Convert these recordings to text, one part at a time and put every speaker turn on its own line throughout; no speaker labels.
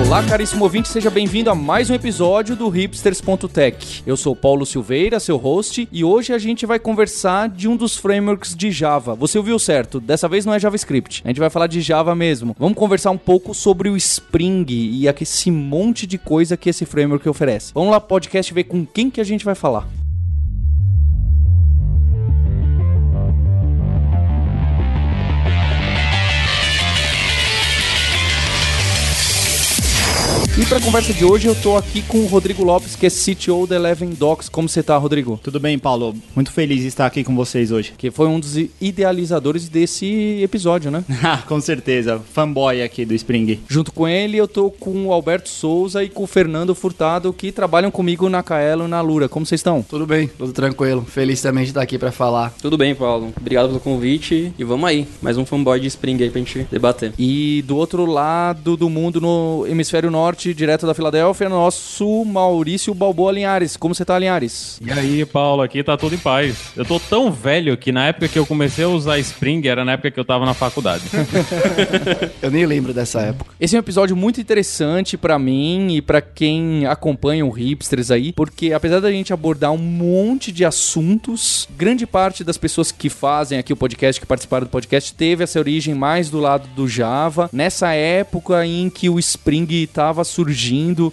Olá, caríssimo ouvinte, seja bem-vindo a mais um episódio do Hipsters.tech. Eu sou Paulo Silveira, seu host, e hoje a gente vai conversar de um dos frameworks de Java. Você ouviu certo, dessa vez não é JavaScript, a gente vai falar de Java mesmo. Vamos conversar um pouco sobre o Spring e esse monte de coisa que esse framework oferece. Vamos lá, podcast, ver com quem que a gente vai falar. E para a conversa de hoje eu tô aqui com o Rodrigo Lopes, que é CTO da Eleven Docs. Como você tá, Rodrigo?
Tudo bem, Paulo? Muito feliz de estar aqui com vocês hoje.
Que foi um dos idealizadores desse episódio, né?
com certeza, fanboy aqui do Spring.
Junto com ele eu tô com o Alberto Souza e com o Fernando Furtado, que trabalham comigo na Kaelo e na Lura. Como vocês estão?
Tudo bem, tudo tranquilo. Feliz também de estar aqui para falar.
Tudo bem, Paulo. Obrigado pelo convite e vamos aí. Mais um fanboy de Spring aí pra gente debater.
E do outro lado do mundo, no hemisfério norte, direto da Filadélfia, nosso Maurício Balboa Linhares. Como você tá, Linhares?
E aí, Paulo, aqui tá tudo em paz. Eu tô tão velho que na época que eu comecei a usar Spring era na época que eu tava na faculdade.
eu nem lembro dessa época.
Esse é um episódio muito interessante para mim e para quem acompanha o Hipsters aí, porque apesar da gente abordar um monte de assuntos, grande parte das pessoas que fazem aqui o podcast, que participaram do podcast, teve essa origem mais do lado do Java, nessa época em que o Spring tava surgindo,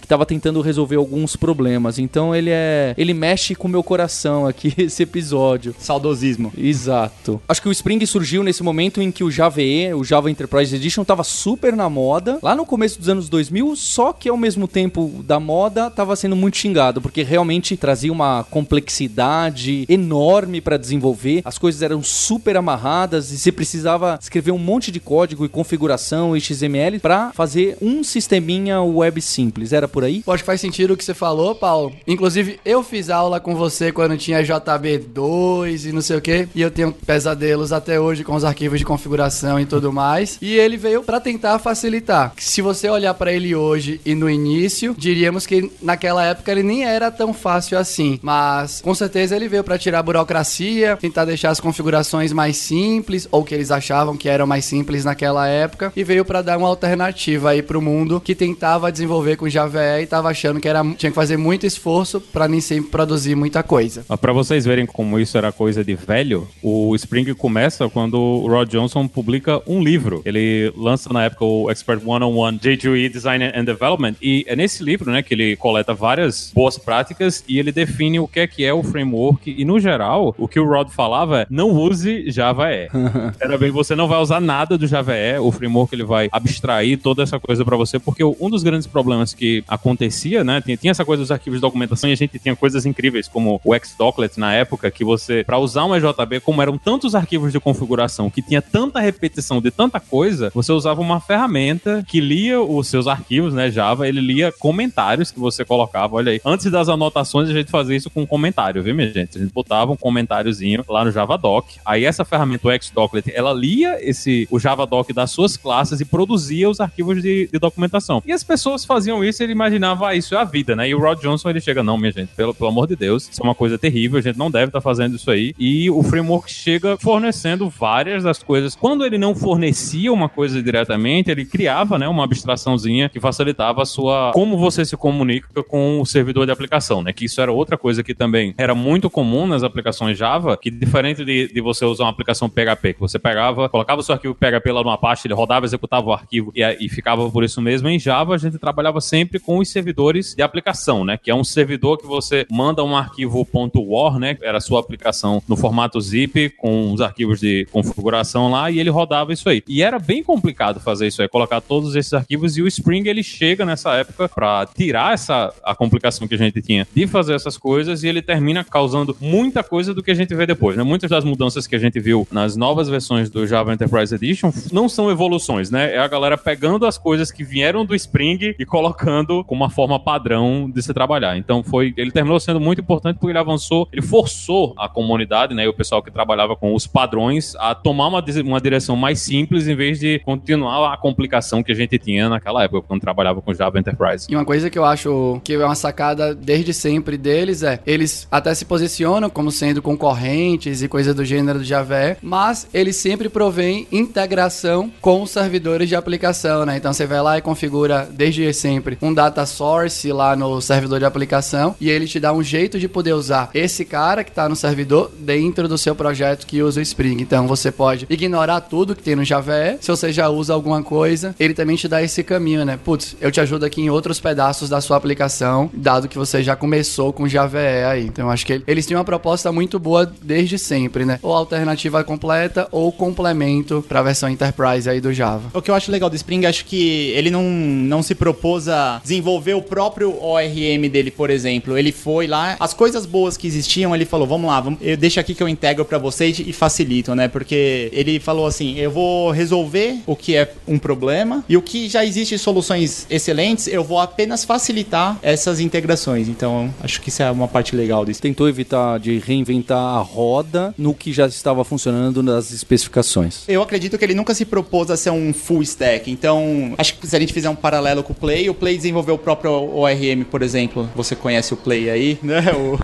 que tava tentando resolver alguns problemas. Então ele é. Ele mexe com o meu coração aqui, esse episódio.
Saudosismo.
Exato. Acho que o Spring surgiu nesse momento em que o Java E, o Java Enterprise Edition, tava super na moda. Lá no começo dos anos 2000, só que ao mesmo tempo da moda, tava sendo muito xingado, porque realmente trazia uma complexidade enorme para desenvolver. As coisas eram super amarradas e você precisava escrever um monte de código e configuração e XML para fazer um sisteminha web web simples. Era por aí?
Pô, acho que faz sentido o que você falou, Paulo. Inclusive, eu fiz aula com você quando tinha JB2 e não sei o que, e eu tenho pesadelos até hoje com os arquivos de configuração e tudo mais. E ele veio para tentar facilitar. Se você olhar para ele hoje e no início, diríamos que naquela época ele nem era tão fácil assim, mas com certeza ele veio para tirar a burocracia, tentar deixar as configurações mais simples ou que eles achavam que eram mais simples naquela época e veio para dar uma alternativa aí pro mundo que tentava desenvolver com Java e tava achando que era, tinha que fazer muito esforço para nem sempre produzir muita coisa.
Para vocês verem como isso era coisa de velho, o Spring começa quando o Rod Johnson publica um livro. Ele lança na época o Expert 101 J2E Design and Development e é nesse livro, né, que ele coleta várias boas práticas e ele define o que é que é o framework e no geral, o que o Rod falava é não use Java E. Era bem, você não vai usar nada do Java E, o framework ele vai abstrair toda essa coisa para você porque um dos grandes problemas que acontecia, né? Tinha, tinha, essa coisa dos arquivos de documentação e a gente tinha coisas incríveis, como o Xdoclet na época, que você, para usar um EJB, como eram tantos arquivos de configuração, que tinha tanta repetição de tanta coisa, você usava uma ferramenta que lia os seus arquivos, né? Java, ele lia comentários que você colocava. Olha aí, antes das anotações, a gente fazia isso com um comentário, viu, minha gente? A gente botava um comentáriozinho lá no Javadoc. Aí essa ferramenta, o Xdoclet, ela lia esse, o Javadoc das suas classes e produzia os arquivos de, de documentação. E as pessoas pessoas faziam isso, ele imaginava, ah, isso é a vida, né? E o Rod Johnson, ele chega, não, minha gente, pelo, pelo amor de Deus, isso é uma coisa terrível, a gente não deve estar tá fazendo isso aí. E o framework chega fornecendo várias das coisas. Quando ele não fornecia uma coisa diretamente, ele criava, né, uma abstraçãozinha que facilitava a sua, como você se comunica com o servidor de aplicação, né? Que isso era outra coisa que também era muito comum nas aplicações Java, que diferente de, de você usar uma aplicação PHP, que você pegava, colocava o seu arquivo PHP lá numa pasta, ele rodava, executava o arquivo e, e ficava por isso mesmo, em Java a gente trabalhava sempre com os servidores de aplicação, né? Que é um servidor que você manda um arquivo .war, né? Era a sua aplicação no formato zip com os arquivos de configuração lá e ele rodava isso aí. E era bem complicado fazer isso aí, colocar todos esses arquivos e o Spring ele chega nessa época para tirar essa a complicação que a gente tinha de fazer essas coisas e ele termina causando muita coisa do que a gente vê depois, né? Muitas das mudanças que a gente viu nas novas versões do Java Enterprise Edition não são evoluções, né? É a galera pegando as coisas que vieram do Spring Spring e colocando como uma forma padrão de se trabalhar. Então foi, ele terminou sendo muito importante porque ele avançou, ele forçou a comunidade, né, e o pessoal que trabalhava com os padrões a tomar uma, uma direção mais simples em vez de continuar a complicação que a gente tinha naquela época quando trabalhava com Java Enterprise.
E uma coisa que eu acho que é uma sacada desde sempre deles é, eles até se posicionam como sendo concorrentes e coisa do gênero do Java, mas eles sempre provêm integração com os servidores de aplicação, né? Então você vai lá e configura desde sempre um data source lá no servidor de aplicação e ele te dá um jeito de poder usar esse cara que está no servidor dentro do seu projeto que usa o Spring. Então você pode ignorar tudo que tem no Java, se você já usa alguma coisa, ele também te dá esse caminho, né? Putz, eu te ajudo aqui em outros pedaços da sua aplicação, dado que você já começou com Java aí. Então acho que eles têm uma proposta muito boa desde sempre, né? Ou alternativa completa ou complemento para a versão Enterprise aí do Java.
O que eu acho legal do Spring, acho que ele não, não se propôs a desenvolver o próprio ORM dele, por exemplo. Ele foi lá, as coisas boas que existiam, ele falou, vamos lá, vamos, eu deixo aqui que eu integro pra vocês e facilito, né? Porque ele falou assim, eu vou resolver o que é um problema e o que já existe soluções excelentes, eu vou apenas facilitar essas integrações. Então, acho que isso é uma parte legal disso.
Tentou evitar de reinventar a roda no que já estava funcionando nas especificações.
Eu acredito que ele nunca se propôs a ser um full stack. Então, acho que se a gente fizer um paralelo com o Play, o Play desenvolveu o próprio ORM, por exemplo. Você conhece o Play aí, né? O-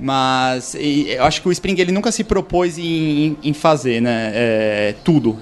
Mas e eu acho que o Spring ele nunca se propôs em, em fazer, né? É, tudo.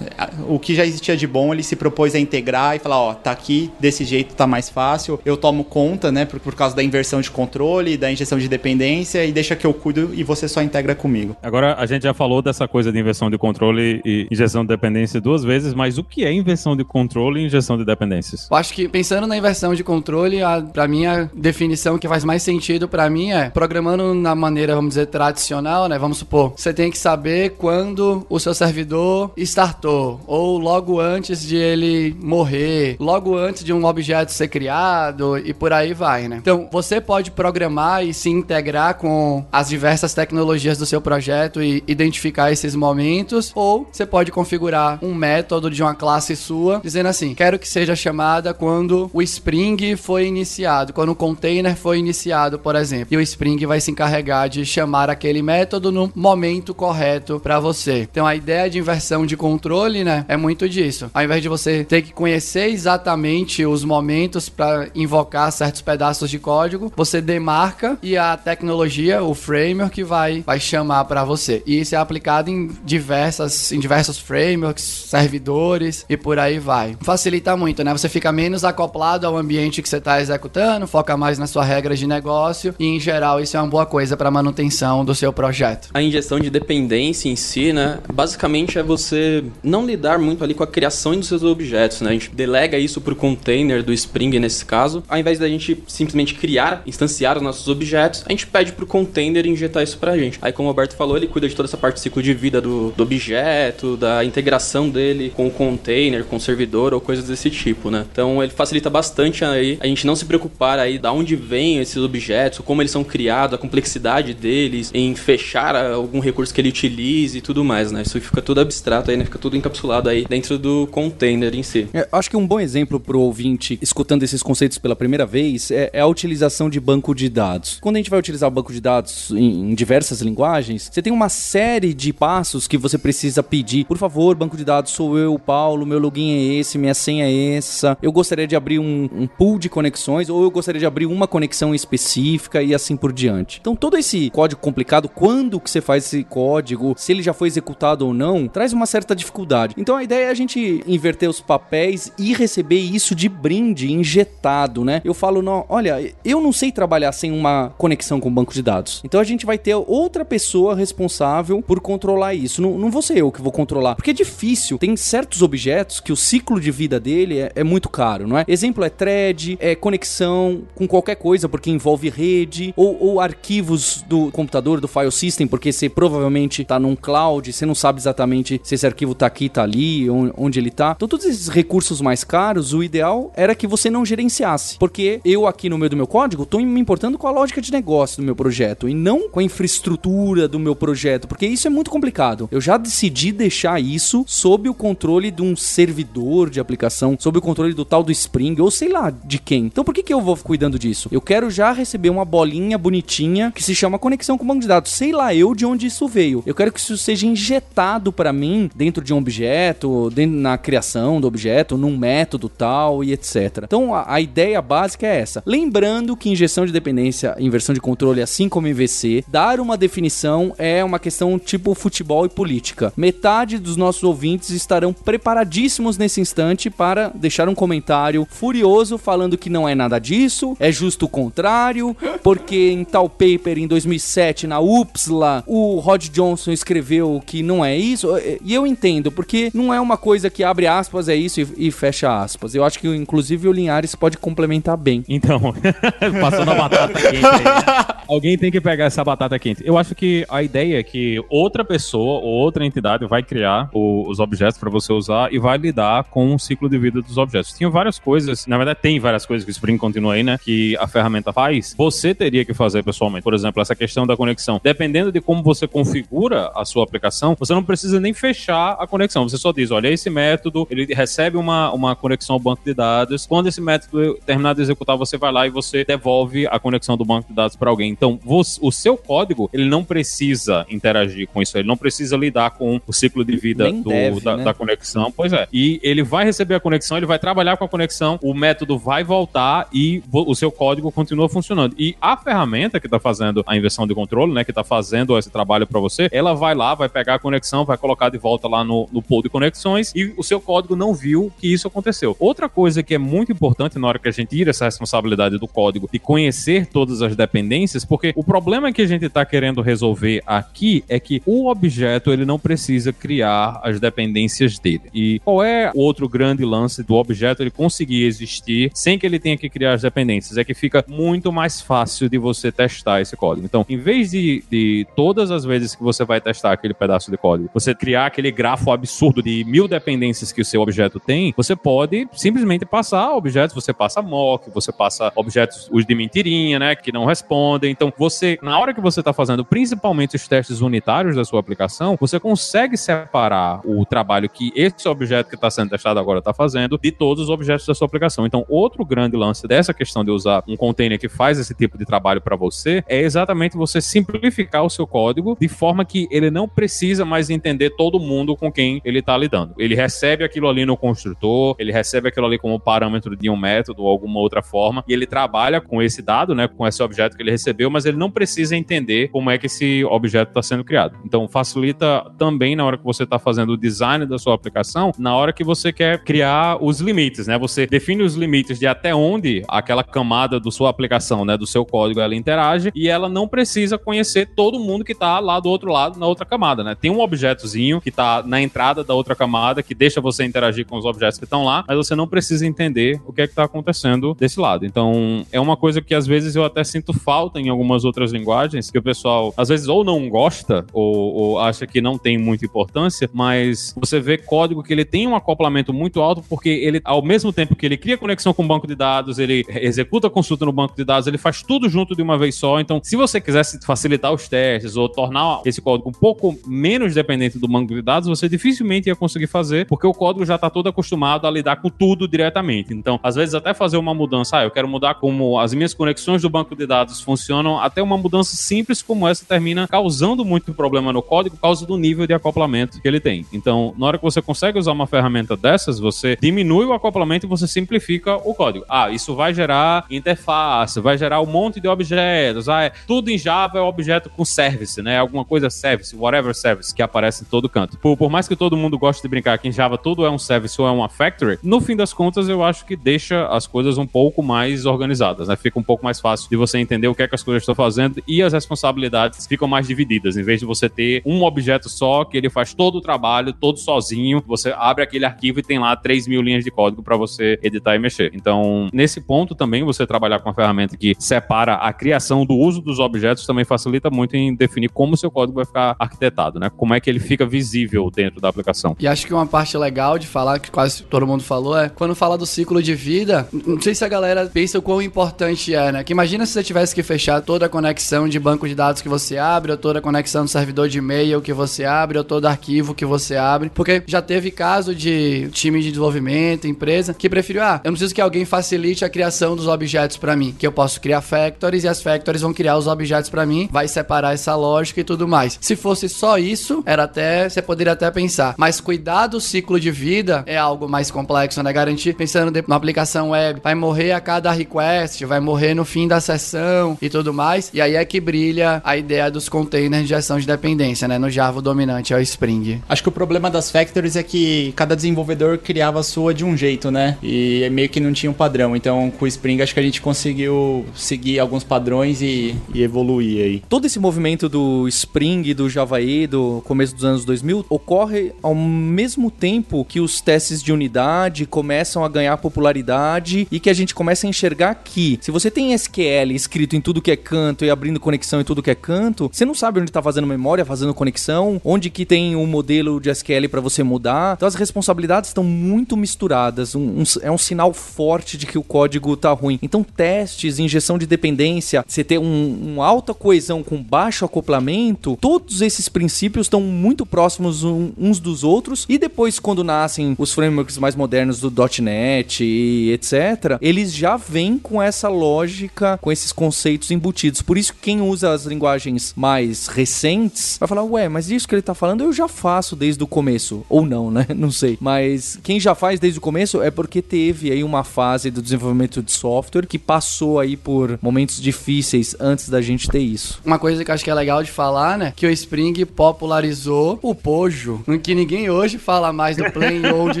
O que já existia de bom, ele se propôs a integrar e falar, ó, tá aqui, desse jeito tá mais fácil. Eu tomo conta, né? Por, por causa da inversão de controle, da injeção de dependência e deixa que eu cuido e você só integra comigo.
Agora, a gente já falou dessa coisa de inversão de controle e injeção de dependência duas vezes, mas o que é inversão de controle e injeção de dependências?
Eu acho que pensando na inversão de controle, a, pra mim a definição que faz mais sentido pra mim é programando na maneira, vamos dizer, tradicional, né? Vamos supor, você tem que saber quando o seu servidor startou, ou logo antes de ele morrer, logo antes de um objeto ser criado e por aí vai, né? Então, você pode programar e se integrar com as diversas tecnologias do seu projeto e identificar esses momentos, ou você pode configurar um método de uma classe sua, dizendo assim: quero que seja chamada quando o Spring foi iniciado, quando o container foi iniciado, por exemplo. E o Spring vai se encarregar de chamar aquele método no momento correto para você. Então a ideia de inversão de controle, né, é muito disso. Ao invés de você ter que conhecer exatamente os momentos para invocar certos pedaços de código, você demarca e a tecnologia, o framework vai vai chamar para você. E isso é aplicado em diversas em diversos frameworks, servidores e por aí vai. Facilita muito, né? Você fica menos acoplado ao ambiente que você está executando, foca mais na sua regra de negócio e em geral isso é uma boa coisa para manutenção do seu projeto.
A injeção de dependência em si, né? Basicamente é você não lidar muito ali com a criação dos seus objetos, né? A gente delega isso pro container do Spring nesse caso. Ao invés da gente simplesmente criar, instanciar os nossos objetos, a gente pede pro container injetar isso pra gente. Aí, como o Alberto falou, ele cuida de toda essa parte do ciclo de vida do, do objeto, da integração dele com o container, com o servidor ou coisas desse tipo, né? Então ele facilita bastante aí a gente não se preocupar aí da onde vêm esses objetos, como eles são criados, a complexidade deles, em fechar ah, algum recurso que ele utilize e tudo mais, né? Isso fica tudo abstrato aí, né? Fica tudo encapsulado aí dentro do container em si.
É, acho que um bom exemplo para o ouvinte escutando esses conceitos pela primeira vez é, é a utilização de banco de dados. Quando a gente vai utilizar o banco de dados em, em diversas linguagens, você tem uma série de passos que você precisa pedir. Por favor, banco de dados, sou eu, Paulo, meu login é esse, minha senha é essa. Eu gostaria de abrir um, um pool de conexões ou eu gostaria de abrir uma conexão específica e assim por diante. Então todo esse código complicado, quando que você faz esse código, se ele já foi executado ou não, traz uma certa dificuldade. Então a ideia é a gente inverter os papéis e receber isso de brinde, injetado, né? Eu falo, não, olha, eu não sei trabalhar sem uma conexão com o banco de dados. Então a gente vai ter outra pessoa responsável por controlar isso. Não, não vou ser eu que vou controlar, porque é difícil. Tem certos objetos que o ciclo de vida dele é, é muito caro, não é? Exemplo é thread, é conexão com qualquer coisa, porque envolve rede, ou, ou arquivos do computador, do file system, porque você provavelmente tá num cloud, você não sabe exatamente se esse arquivo tá aqui, tá ali, on- onde ele tá. Então, todos esses recursos mais caros, o ideal era que você não gerenciasse, porque eu aqui no meio do meu código tô me importando com a lógica de negócio do meu projeto e não com a infraestrutura do meu projeto, porque isso é muito complicado. Eu já decidi deixar isso sob o controle de um servidor de aplicação, sob o controle do tal do Spring Spring, ou sei lá de quem. Então por que, que eu vou cuidando disso? Eu quero já receber uma bolinha bonitinha que se chama conexão com o banco de dados. Sei lá eu de onde isso veio. Eu quero que isso seja injetado para mim dentro de um objeto, dentro, na criação do objeto, num método tal e etc. Então a, a ideia básica é essa. Lembrando que injeção de dependência, inversão de controle, assim como MVC, dar uma definição é uma questão tipo futebol e política. Metade dos nossos ouvintes estarão preparadíssimos nesse instante para deixar um comentário furioso falando que não é nada disso, é justo o contrário, porque em tal paper em 2007 na UPSLA o Rod Johnson escreveu que não é isso. E eu entendo, porque não é uma coisa que abre aspas, é isso e, e fecha aspas. Eu acho que inclusive o Linhares pode complementar bem.
Então, passando a batata quente aí, né? Alguém tem que pegar essa batata quente. Eu acho que a ideia é que outra pessoa ou outra entidade vai criar o- os objetos para você usar e vai lidar com o ciclo de vida dos objetos. Tinha várias coisas, na verdade tem várias coisas que o Spring continua aí, né, que a ferramenta faz. Você teria que fazer pessoalmente. Por exemplo, essa questão da conexão. Dependendo de como você configura a sua aplicação, você não precisa nem fechar a conexão. Você só diz, olha, esse método, ele recebe uma, uma conexão ao banco de dados. Quando esse método terminar de executar, você vai lá e você devolve a conexão do banco de dados para alguém. Então, você- o seu código, ele não precisa interagir com isso, ele não precisa lidar com o ciclo de vida do-
deve,
da,
né?
da conexão. Pois é. E ele vai receber a conexão, ele vai trabalhar com a conexão, o método vai voltar e o seu código continua funcionando. E a ferramenta que está fazendo a inversão de controle, né, que está fazendo esse trabalho para você, ela vai lá, vai pegar a conexão, vai colocar de volta lá no, no pool de conexões e o seu código não viu que isso aconteceu. Outra coisa que é muito importante na hora que a gente tira essa responsabilidade do código de conhecer todas as dependências, porque o problema que a gente está querendo resolver aqui é que o objeto ele não precisa criar as dependências dele. E qual é o outro grande lance do objeto ele conseguir existir sem que ele tenha que criar as dependências? É que fica muito mais fácil de você testar esse código. Então, em vez de, de todas as vezes que você vai testar aquele pedaço de código, você criar aquele grafo absurdo de mil dependências que o seu objeto tem, você pode simplesmente passar objetos, você passa mock, você passa objetos os de mentirinha, né, que não respondem. Então, você, na hora que você está fazendo principalmente os testes unitários da sua aplicação, você consegue separar o trabalho que esse objeto que está sendo testado agora está fazendo de todos os objetos da sua aplicação. Então, outro grande lance dessa questão de usar um container que faz esse tipo de trabalho para você é exatamente você simplificar o seu código de forma que ele não precisa mais entender todo mundo com quem ele está lidando. Ele recebe aquilo ali no construtor, ele recebe aquilo ali como parâmetro de um método ou alguma outra forma, e ele trabalha com esse dado, né, com esse objeto que ele recebeu, mas ele não precisa entender como é que esse objeto está sendo criado. Então, facilita também na hora que você está fazendo o design da sua aplicação, na hora que você quer criar os limites, né? Você define os limites de até onde aquela camada da sua aplicação, né, do seu código, ela interage e ela não precisa conhecer todo mundo que está lá do outro lado, na outra camada, né? Tem um objetozinho que está na entrada da outra camada que deixa você interagir com os objetos que estão lá, mas você não precisa entender o que é que está acontecendo desse lado. Então, é uma coisa que às vezes eu até sinto falta em algumas outras linguagens, que o pessoal às vezes ou não gosta ou, ou acha que não tem muita importância, mas você vê código que ele tem um acoplamento muito alto porque ele, ao mesmo tempo que ele cria conexão com o banco de dados, ele executa a consulta no banco de dados, ele faz tudo junto de uma vez só. Então, se você quisesse facilitar os testes ou tornar esse código um pouco menos dependente do banco de dados, você dificilmente ia conseguir fazer, porque o código já está todo acostumado a lidar com tudo diretamente. Então, às vezes até fazer uma mudança, ah, eu quero mudar como as minhas conexões do banco de dados funcionam, até uma mudança simples como essa termina causando muito problema no código por causa do nível de acoplamento que ele tem. Então, na hora que você consegue usar uma ferramenta dessas, você diminui o acoplamento e você simplifica o código. Ah, isso vai gerar interface, vai gerar um monte de objetos. Ah, é, tudo em Java é objeto com service, né? Alguma coisa service, whatever service, que aparece em todo canto. Por, por mais que todo mundo goste de brincar que em Java tudo é um service ou é uma factory, no fim das contas eu acho que deixa as coisas um pouco mais organizadas, né? Fica um pouco mais fácil de você entender o que é que as coisas estão fazendo e as responsabilidades ficam mais divididas, em vez de você ter um objeto só que ele faz todo o trabalho, todo sozinho, você abre aquele arquivo e tem lá 3 mil linhas de código para você editar e mexer. Então, nesse ponto também, você trabalhar com uma ferramenta que separa a criação do uso dos objetos também facilita muito em definir como o seu código vai ficar arquitetado, né? Como é que ele fica visível dentro da aplicação.
E acho que uma parte legal de falar, que quase todo mundo falou, é quando fala do ciclo de vida, não sei se a galera pensa o quão importante é, né? Que imagina se você tivesse que fechar toda a conexão de banco de dados que você abre, ou toda a conexão do servidor de e-mail que você abre, ou todo arquivo que você abre. Porque já teve caso de time de desenvolvimento, empresa, que preferiu, ah, eu não preciso que alguém facilite a criação dos objetos para mim, que eu posso criar factories e as factories vão criar os objetos para mim, vai separar essa lógica e tudo mais. Se fosse só isso, era até, você poderia até pensar, mas cuidar do ciclo de vida é algo mais complexo, né? Garantir, pensando na aplicação web, vai morrer a cada request, vai morrer no fim da sessão e tudo mais. E aí é que brilha a ideia dos containers de gestão de dependência, né? No Java dominante é o Spring.
Acho que o problema das factories é que cada desenvolvedor criava a sua de um jeito, né? E meio que não tinha um padrão. Então, com o Spring, acho que a gente conseguiu seguir alguns padrões e, e evoluir aí.
Todo esse movimento do Spring, do Java E, do começo dos anos 2000, ocorre ao mesmo tempo que os testes de unidade começam a ganhar popularidade e que a gente começa a enxergar que se você tem SQL escrito em tudo que é canto e abrindo conexão em tudo que é canto, você não sabe onde está fazendo memória, fazendo conexão, onde que tem um modelo de SQL para você mudar. Então as responsabilidades estão muito misturadas. Um, um, é sinal forte de que o código tá ruim. Então testes, injeção de dependência, você ter um, um alta coesão com baixo acoplamento, todos esses princípios estão muito próximos uns dos outros. E depois, quando nascem os frameworks mais modernos do .NET e etc., eles já vêm com essa lógica, com esses conceitos embutidos. Por isso, quem usa as linguagens mais recentes vai falar, ué, mas isso que ele tá falando eu já faço desde o começo. Ou não, né? Não sei. Mas quem já faz desde o começo é porque teve aí uma fase do desenvolvimento de software que passou aí por momentos difíceis antes da gente ter isso.
Uma coisa que eu acho que é legal de falar, né? Que o Spring popularizou o Pojo, que ninguém hoje fala mais do Plain Old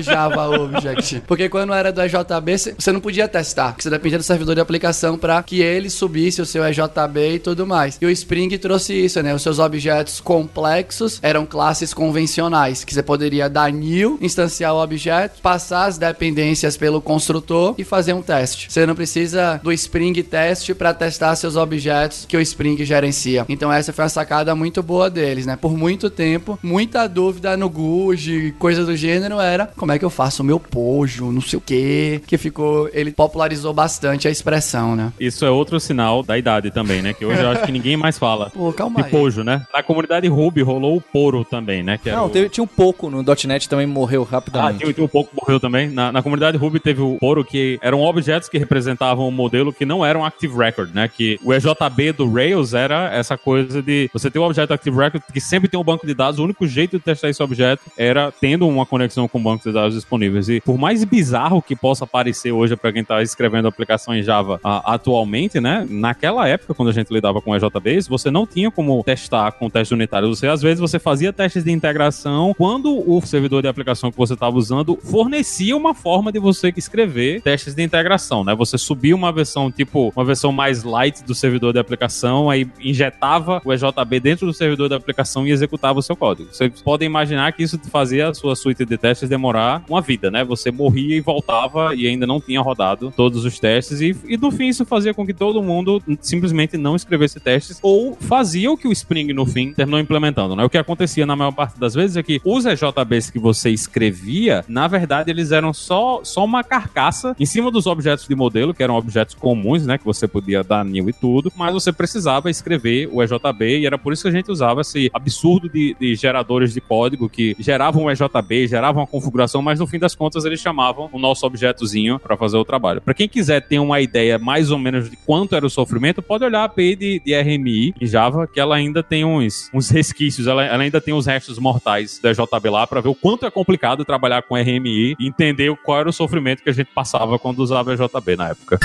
Java Object. Porque quando era do EJB, você não podia testar, porque você dependia do servidor de aplicação para que ele subisse o seu EJB e tudo mais. E o Spring trouxe isso, né? Os seus objetos complexos eram classes convencionais, que você poderia dar new, instanciar o objeto, passar as dependências pelo construtor e fazer um teste. Você não precisa do Spring Test para testar seus objetos que o Spring gerencia. Então essa foi uma sacada muito boa deles, né? Por muito tempo, muita dúvida no GUJ, coisa do gênero era como é que eu faço o meu pojo, não sei o que, que ficou, ele popularizou bastante a expressão, né?
Isso é outro sinal da idade também, né? Que hoje eu acho que ninguém mais fala
Pô, calma
de
aí.
pojo, né? Na comunidade Ruby rolou o Poro também, né?
Não,
o...
teve- tinha um pouco no .NET também morreu
Ah,
rapidamente.
tinha, tinha um pouco que morreu também. Na, na comunidade Ruby teve o Poro, que eram objetos que representavam um modelo que não eram Active Record, né? Que o EJB do Rails era essa coisa de você ter um objeto Active Record que sempre tem um banco de dados. O único jeito de testar esse objeto era tendo uma conexão com o banco de dados disponíveis. E por mais bizarro que possa parecer hoje para quem está escrevendo aplicação em Java ah, atualmente, né? Naquela época, quando a gente lidava com EJBs, você não tinha como testar com teste unitário. Você, às vezes, você fazia testes de integração quando o servidor de aplicação que você estava usando fornecia uma forma de você escrever testes de integração, né? Você subia uma versão, tipo, uma versão mais light do servidor de aplicação, aí injetava o EJB dentro do servidor da aplicação e executava o seu código. Vocês podem imaginar que isso fazia a sua suite de testes demorar uma vida, né? Você morria e voltava e ainda não tinha rodado todos os testes e, e no fim isso fazia com que todo mundo simplesmente não escrevesse testes ou fazia o que o Spring no fim terminou implementando, né? O que acontecia na maior parte das vezes é que os EJBs que você escrevia, na verdade eles eram só, só uma carcaça em cima dos objetos de modelo, que eram objetos comuns, né? Que você podia dar new e tudo, mas você precisava escrever o EJB e era por isso que a gente usava esse absurdo de, de geradores de código que geravam o EJB, geravam a configuração, mas no fim das contas eles chamavam o nosso objetozinho para fazer o trabalho. Para quem quiser ter uma ideia mais ou menos de quanto era o sofrimento, pode olhar a API de, de RMI em Java, que ela ainda tem uns, uns resquícios, ela, ela ainda tem os restos mortais da JB lá para ver o quanto é complicado trabalhar com RMI e entender qual era o sofrimento que a gente passava quando usava a JB na época.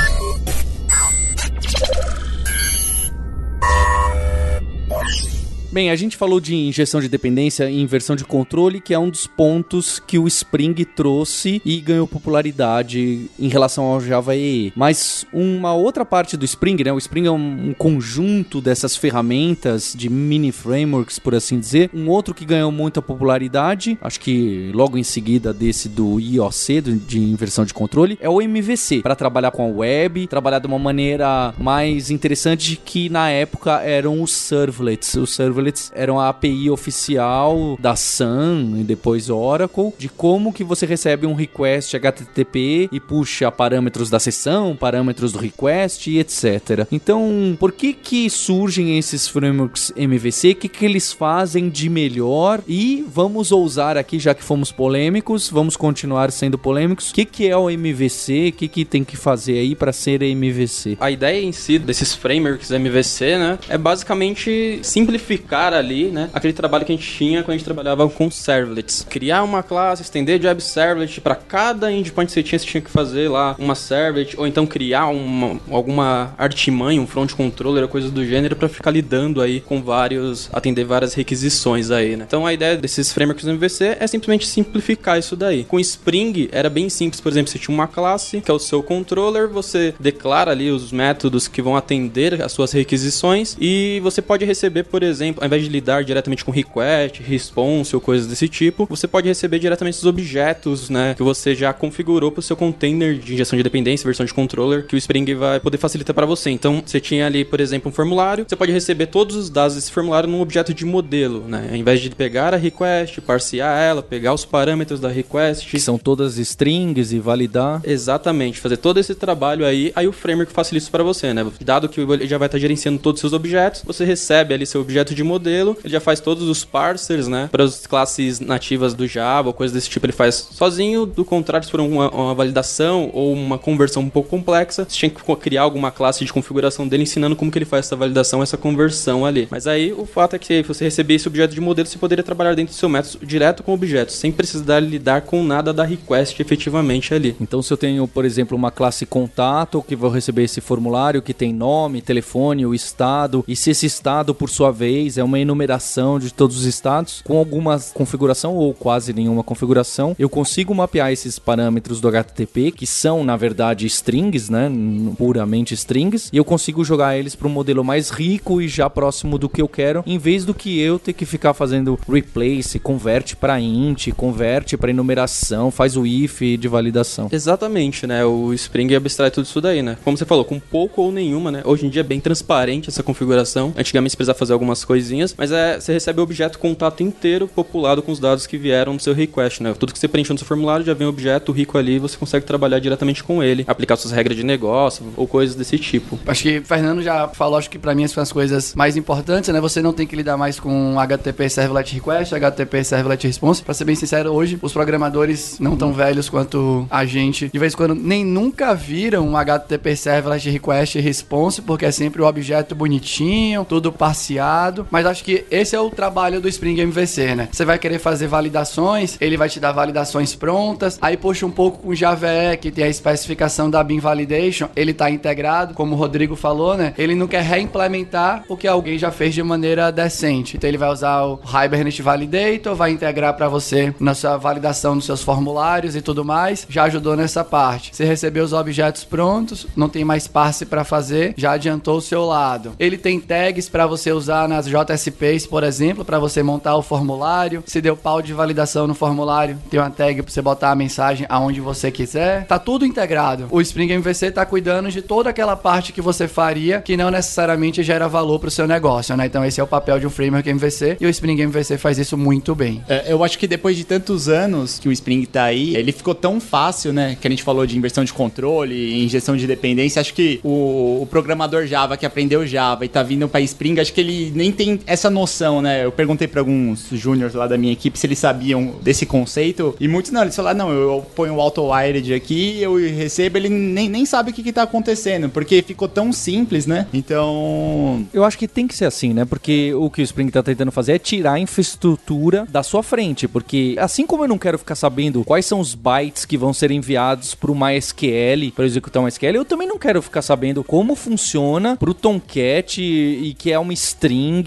Bem, a gente falou de injeção de dependência e inversão de controle, que é um dos pontos que o Spring trouxe e ganhou popularidade em relação ao Java EE. Mas uma outra parte do Spring, né? O Spring é um, conjunto dessas ferramentas de mini frameworks, por assim dizer. Um outro que ganhou muita popularidade, acho que logo em seguida desse do IOC, de inversão de controle, é o MVC, para trabalhar com a web, trabalhar de uma maneira mais interessante que na época eram os servlets. Os servlets servlets eram a API oficial da Sun e depois Oracle, de como que você recebe um request HTTP e puxa parâmetros da sessão, parâmetros do request e etc. Então, por que que surgem esses frameworks MVC? O que que eles fazem de melhor? E vamos ousar aqui, já que fomos polêmicos, vamos continuar sendo polêmicos. O que que é o MVC? O que que tem que fazer aí para ser MVC?
A ideia em si desses frameworks MVC, né, é basicamente simplificar ali, né, aquele trabalho que a gente tinha quando a gente trabalhava com servlets. Criar uma classe, estender de web servlet para cada endpoint que você tinha, você tinha que fazer lá uma servlet ou então criar uma, alguma artimanha, um front controller, coisa do gênero para ficar lidando aí com vários, atender várias requisições aí, né? Então a ideia desses frameworks MVC é simplesmente simplificar isso daí. Com Spring era bem simples, por exemplo, você tinha uma classe que é o seu controller, você declara ali os métodos que vão atender as suas requisições e você pode receber, por exemplo, ao invés de lidar diretamente com request, response ou coisas desse tipo, você pode receber diretamente os objetos, né, que você já configurou para o seu container de injeção de dependência, versão de controller, que o Spring vai poder facilitar para você. Então, você tinha ali, por exemplo, um formulário, você pode receber todos os dados desse formulário num objeto de modelo, né? Ao invés de pegar a request, parsear ela, pegar os parâmetros da request,
Que são todas strings e validar.
Exatamente, fazer todo esse trabalho aí, aí o framework facilita isso para você, né? Dado que ele já vai estar gerenciando todos os seus objetos, você recebe ali seu objeto de modelo, ele já faz todos os parsers, né? Para as classes nativas do Java coisas desse tipo, ele faz sozinho. Do contrário, se for uma, uma validação ou uma conversão um pouco complexa, você tinha que criar alguma classe de configuração dele ensinando como que ele faz essa validação, essa conversão ali. Mas aí o fato é que se você receber esse objeto de modelo, você poderia trabalhar dentro do seu método direto com objetos, sem precisar lidar com nada da request efetivamente ali.
Então, se eu tenho, por exemplo, uma classe contato que vou receber esse formulário que tem nome, telefone, o estado, e se esse estado, por sua vez, é uma enumeração de todos os estados, com alguma configuração ou quase nenhuma configuração, eu consigo mapear esses parâmetros do HTTP, que são, na verdade, strings, né? Puramente strings, e eu consigo jogar eles para um modelo mais rico e já próximo do que eu quero, em vez do que eu ter que ficar fazendo replace, converte para int, converte para enumeração, faz o if de validação.
Exatamente, né? O Spring abstrai tudo isso daí, né? Como você falou, com pouco ou nenhuma, né? Hoje em dia é bem transparente essa configuração. Antigamente precisava fazer algumas coisinhas, mas é, você recebe o objeto contato inteiro populado com os dados que vieram do seu request, né? Tudo que você preencheu no seu formulário já vem objeto rico ali e você consegue trabalhar diretamente com ele, aplicar suas regras de negócio ou coisas desse tipo.
Acho que o Fernando já falou, acho que pra mim são as coisas mais importantes, né? Você não tem que lidar mais com HTTP Servlet Request, HTTP Servlet Response. Pra ser bem sincero, hoje os programadores não tão velhos quanto a gente, de vez em quando nem nunca viram um HTTP Servlet Request Response, porque é sempre o objeto bonitinho, tudo parseado. Mas acho que esse é o trabalho do Spring MVC, né? Você vai querer fazer validações, ele vai te dar validações prontas, aí puxa um pouco com JVE, que tem a especificação da Beam Validation, ele tá integrado, como o Rodrigo falou, né? Ele não quer reimplementar o que alguém já fez de maneira decente. Então ele vai usar o Hibernate Validator, vai integrar para você na sua validação dos seus formulários e tudo mais. Já ajudou nessa parte. Você recebeu os objetos prontos, não tem mais parse para fazer, já adiantou o seu lado. Ele tem tags para você usar nas JSPs, por exemplo, para você montar o formulário. Se deu pau de validação no formulário, tem uma tag para você botar a mensagem aonde você quiser. Tá tudo integrado. O Spring MVC tá cuidando de toda aquela parte que você faria que não necessariamente gera valor pro seu negócio, né? Então esse é o papel de um framework MVC e o Spring MVC faz isso muito bem.
É, eu acho que depois de tantos anos que o Spring tá aí, ele ficou tão fácil, né? Que a gente falou de inversão de controle, injeção de dependência. Acho que o, o programador Java que aprendeu Java e tá vindo para Spring, acho que ele nem tem essa noção, né? Eu perguntei para alguns júniors lá da minha equipe se eles sabiam desse conceito e muitos não. Eles falaram, não, eu ponho o auto-wired aqui, eu recebo, ele nem, nem sabe o que, que tá acontecendo, porque ficou tão simples, né? Então.
Eu acho que tem que ser assim, né? Porque o que o Spring tá tentando fazer é tirar a infraestrutura da sua frente. Porque assim como eu não quero ficar sabendo quais são os bytes que vão ser enviados pro MySQL para executar um MySQL, eu também não quero ficar sabendo como funciona pro Tomcat e que é uma string.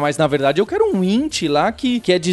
Mas na verdade eu quero um int lá que, que é de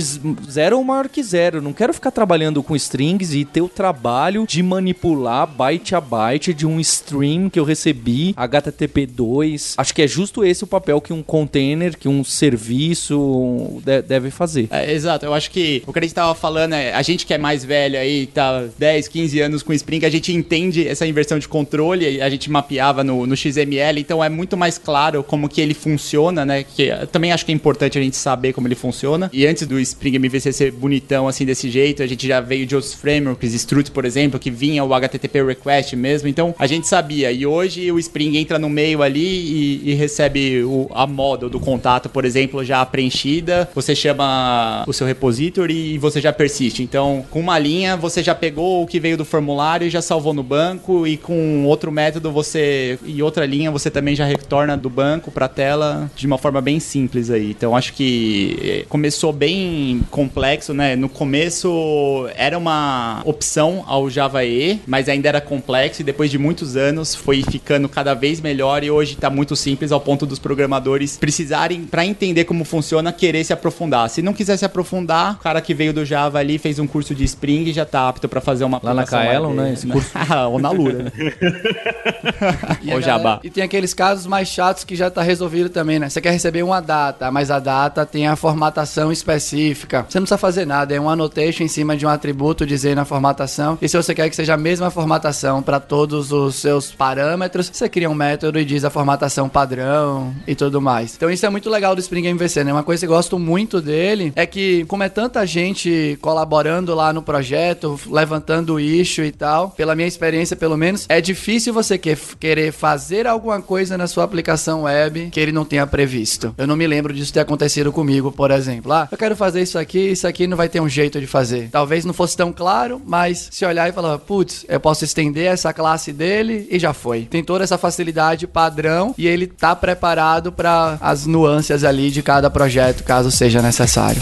zero ou maior que zero. Não quero ficar trabalhando com strings e ter o trabalho de manipular byte a byte de um stream que eu recebi, HTTP2. Acho que é justo esse o papel que um container, que um serviço de- deve fazer.
É, exato, eu acho que o que a gente tava falando é, a gente que é mais velho aí, tá 10, 15 anos com Spring, a gente entende essa inversão de controle, a gente mapeava no, no XML, então é muito mais claro como que ele funciona, né? Que também acho que é importante a gente saber como ele funciona. E antes do Spring MVC ser bonitão assim desse jeito, a gente já veio de outros frameworks, Strut, por exemplo, que vinha o HTTP request mesmo. Então a gente sabia. E hoje o Spring entra no meio ali e, e recebe o, a moda do contato, por exemplo, já preenchida. Você chama o seu repository e você já persiste. Então, com uma linha, você já pegou o que veio do formulário e já salvou no banco. E com outro método, você e outra linha, você também já retorna do banco para a tela de uma forma bem simples aí. Então, acho que eh, começou bem complexo, né? No começo era uma opção ao Java E, mas ainda era complexo e depois de muitos anos foi ficando cada vez melhor e hoje está muito simples ao ponto dos programadores precisarem para entender como funciona querer se aprofundar. Se não quiser se aprofundar, o cara que veio do Java ali fez um curso de Spring e já tá apto para fazer uma
Lá na Kaelon,
web.
né, esse curso.
Ou na Lura, né?
E, galera-
Jabá.
e tem aqueles casos mais chatos que já tá resolvido também, né? Você quer receber uma data, mas a data tem a formatação específica. Você não precisa fazer nada, é um annotation em cima de um atributo dizendo a formatação. E se você quer que seja a mesma formatação para todos os seus parâmetros, você cria um método e diz a formatação padrão e tudo mais. Então isso é muito legal do Spring MVC, né? Uma coisa que eu gosto muito dele é que, como é tanta gente colaborando lá no projeto, levantando o issue e tal, pela minha experiência pelo menos, é difícil você que- querer fazer alguma coisa na sua aplicação web que ele não tenha previsto. Eu não me lembro disso ter acontecido comigo, por exemplo. Ah, eu quero fazer isso aqui, isso aqui não vai ter um jeito de fazer. Talvez não fosse tão claro, mas se olhar e falar, putz, eu posso estender essa classe dele e já foi. Tem toda essa facilidade padrão e ele tá preparado para as nuances ali de cada projeto, caso seja necessário.